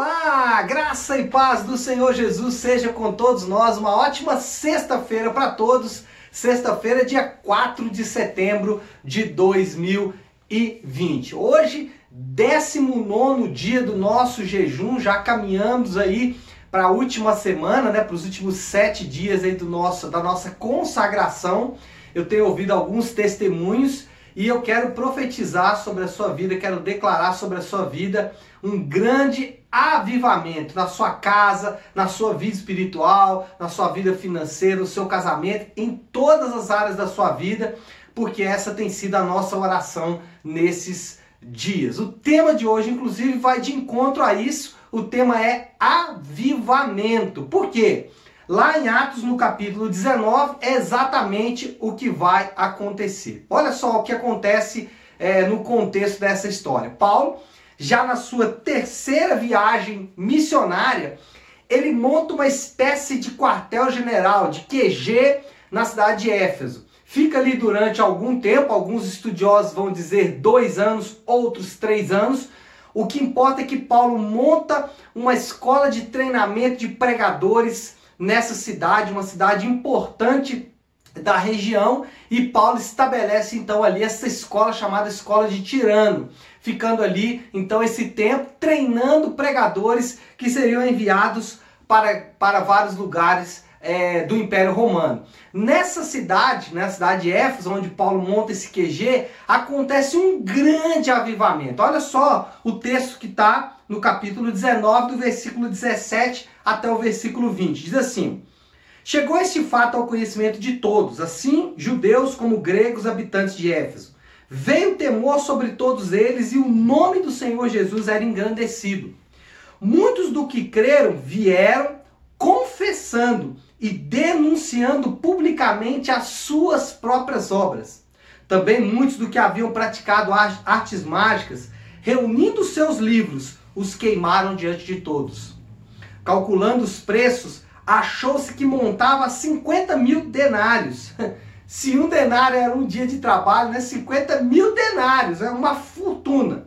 Olá, graça e paz do Senhor Jesus seja com todos nós. Uma ótima sexta-feira para todos. Sexta-feira, dia 4 de setembro de 2020. Hoje, 19 dia do nosso jejum, já caminhamos aí para a última semana, né, para os últimos sete dias aí do nosso, da nossa consagração. Eu tenho ouvido alguns testemunhos e eu quero profetizar sobre a sua vida, quero declarar sobre a sua vida um grande avivamento na sua casa, na sua vida espiritual, na sua vida financeira, no seu casamento, em todas as áreas da sua vida, porque essa tem sido a nossa oração nesses dias. O tema de hoje, inclusive, vai de encontro a isso. O tema é avivamento. Por quê? Lá em Atos, no capítulo 19, é exatamente o que vai acontecer. Olha só o que acontece é, no contexto dessa história. Paulo, já na sua terceira viagem missionária, ele monta uma espécie de quartel-general, de QG, na cidade de Éfeso. Fica ali durante algum tempo, alguns estudiosos vão dizer dois anos, outros três anos. O que importa é que Paulo monta uma escola de treinamento de pregadores nessa cidade, uma cidade importante da região, e Paulo estabelece então ali essa escola chamada Escola de Tirano, ficando ali então esse tempo treinando pregadores que seriam enviados para, para vários lugares é, do Império Romano. Nessa cidade, na cidade de Éfeso, onde Paulo monta esse QG, acontece um grande avivamento. Olha só o texto que está no capítulo 19, do versículo 17 até o versículo 20. Diz assim: Chegou este fato ao conhecimento de todos, assim judeus como gregos habitantes de Éfeso. Veio temor sobre todos eles e o nome do Senhor Jesus era engrandecido. Muitos do que creram vieram confessando e denunciando publicamente as suas próprias obras. Também muitos do que haviam praticado artes mágicas, reunindo seus livros, os queimaram diante de todos. Calculando os preços, achou-se que montava 50 mil denários. Se um denário era um dia de trabalho, né? 50 mil denários, é uma fortuna.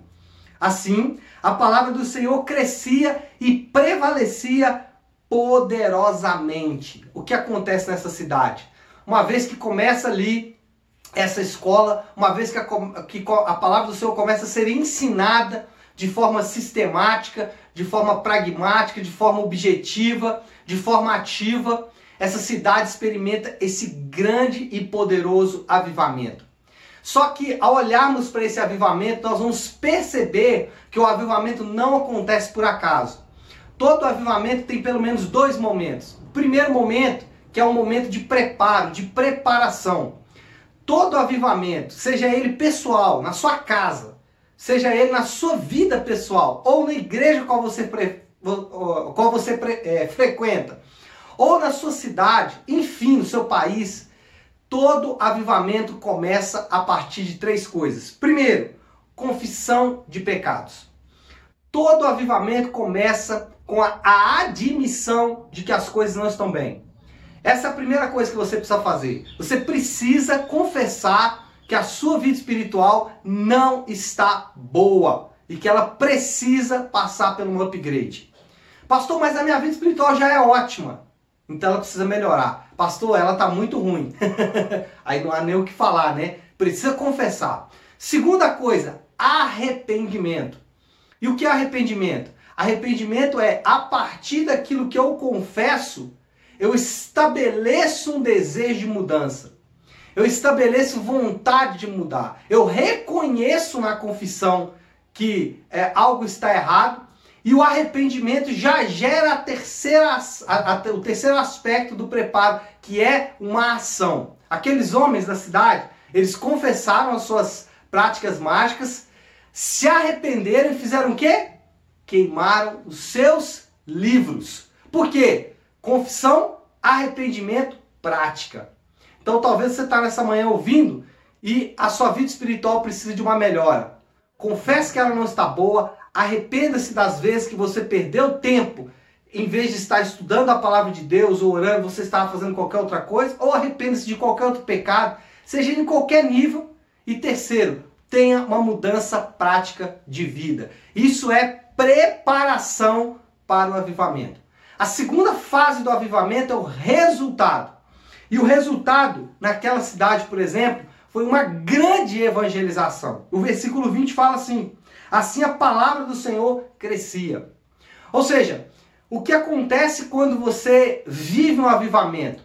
Assim, a palavra do Senhor crescia e prevalecia poderosamente. O que acontece nessa cidade? Uma vez que começa ali essa escola, uma vez que a, que a palavra do Senhor começa a ser ensinada de forma sistemática, de forma pragmática, de forma objetiva, de forma ativa, essa cidade experimenta esse grande e poderoso avivamento. Só que ao olharmos para esse avivamento, nós vamos perceber que o avivamento não acontece por acaso. Todo avivamento tem pelo menos dois momentos. O primeiro momento, que é um momento de preparo, de preparação. Todo avivamento, seja ele pessoal, na sua casa, seja ele na sua vida pessoal, ou na igreja qual você, pre, qual você pre, é, frequenta, ou na sua cidade, enfim, no seu país, todo avivamento começa a partir de três coisas. Primeiro, confissão de pecados. Todo avivamento começa com a, a admissão de que as coisas não estão bem. Essa é a primeira coisa que você precisa fazer. Você precisa confessar que a sua vida espiritual não está boa e que ela precisa passar por um upgrade. Pastor, mas a minha vida espiritual já é ótima. Então ela precisa melhorar. Pastor, ela está muito ruim. Aí não há nem o que falar, né? Precisa confessar. Segunda coisa, arrependimento. E o que é arrependimento? Arrependimento é a partir daquilo que eu confesso, eu estabeleço um desejo de mudança. Eu estabeleço vontade de mudar. Eu reconheço na confissão que é, algo está errado. E o arrependimento já gera a terceira, a, a, o terceiro aspecto do preparo, que é uma ação. Aqueles homens da cidade, eles confessaram as suas práticas mágicas, se arrependeram e fizeram o quê? queimaram os seus livros. Por quê? Confissão, arrependimento, prática. Então talvez você está nessa manhã ouvindo e a sua vida espiritual precisa de uma melhora. Confesse que ela não está boa, arrependa-se das vezes que você perdeu tempo em vez de estar estudando a palavra de Deus ou orando, você estava fazendo qualquer outra coisa, ou arrependa-se de qualquer outro pecado, seja em qualquer nível. E terceiro, tenha uma mudança prática de vida. Isso é preparação para o avivamento. A segunda fase do avivamento é o resultado. E o resultado naquela cidade, por exemplo, foi uma grande evangelização. O versículo 20 fala assim: Assim a palavra do Senhor crescia. Ou seja, o que acontece quando você vive um avivamento?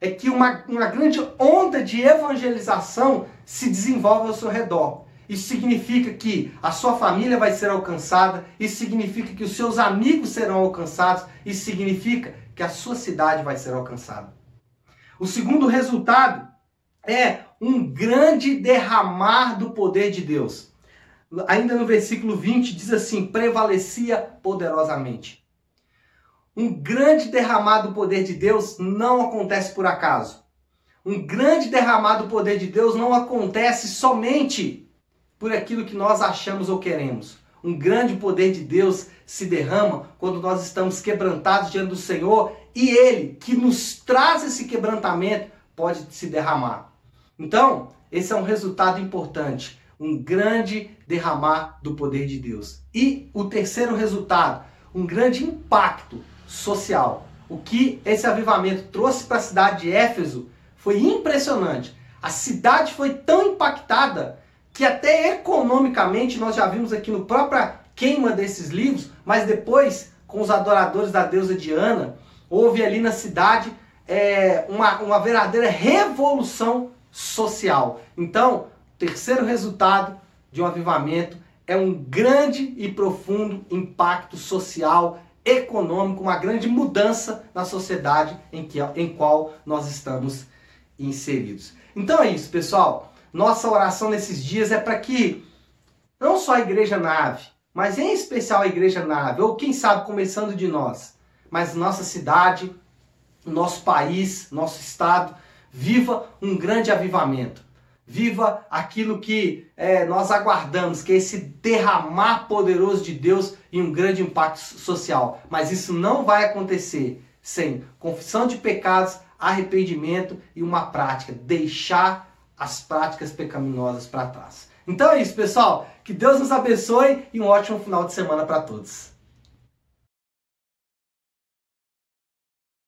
É que uma, uma grande onda de evangelização se desenvolve ao seu redor. Isso significa que a sua família vai ser alcançada, isso significa que os seus amigos serão alcançados, isso significa que a sua cidade vai ser alcançada. O segundo resultado é um grande derramar do poder de Deus. Ainda no versículo 20 diz assim: prevalecia poderosamente. Um grande derramar do poder de Deus não acontece por acaso. Um grande derramar do poder de Deus não acontece somente por aquilo que nós achamos ou queremos. Um grande poder de Deus se derrama quando nós estamos quebrantados diante do Senhor e Ele, que nos traz esse quebrantamento, pode se derramar. Então, esse é um resultado importante. Um grande derramar do poder de Deus. E o terceiro resultado, um grande impacto social. O que esse avivamento trouxe para a cidade de Éfeso foi impressionante. A cidade foi tão impactada que até economicamente nós já vimos aqui no própria queima desses livros, mas depois com os adoradores da deusa Diana, houve ali na cidade é, uma, uma verdadeira revolução social. Então, terceiro resultado de um avivamento é um grande e profundo impacto social, econômico, uma grande mudança na sociedade em, que, em qual nós estamos inseridos. Então é isso, pessoal. Nossa oração nesses dias é para que não só a Igreja Nave, mas em especial a Igreja Nave, ou quem sabe começando de nós, mas nossa cidade, nosso país, nosso estado, viva um grande avivamento. Viva aquilo que é, nós aguardamos, que é esse derramar poderoso de Deus e um grande impacto social. Mas isso não vai acontecer sem confissão de pecados, arrependimento e uma prática. Deixar as práticas pecaminosas para trás. Então é isso, pessoal. Que Deus nos abençoe e um ótimo final de semana para todos.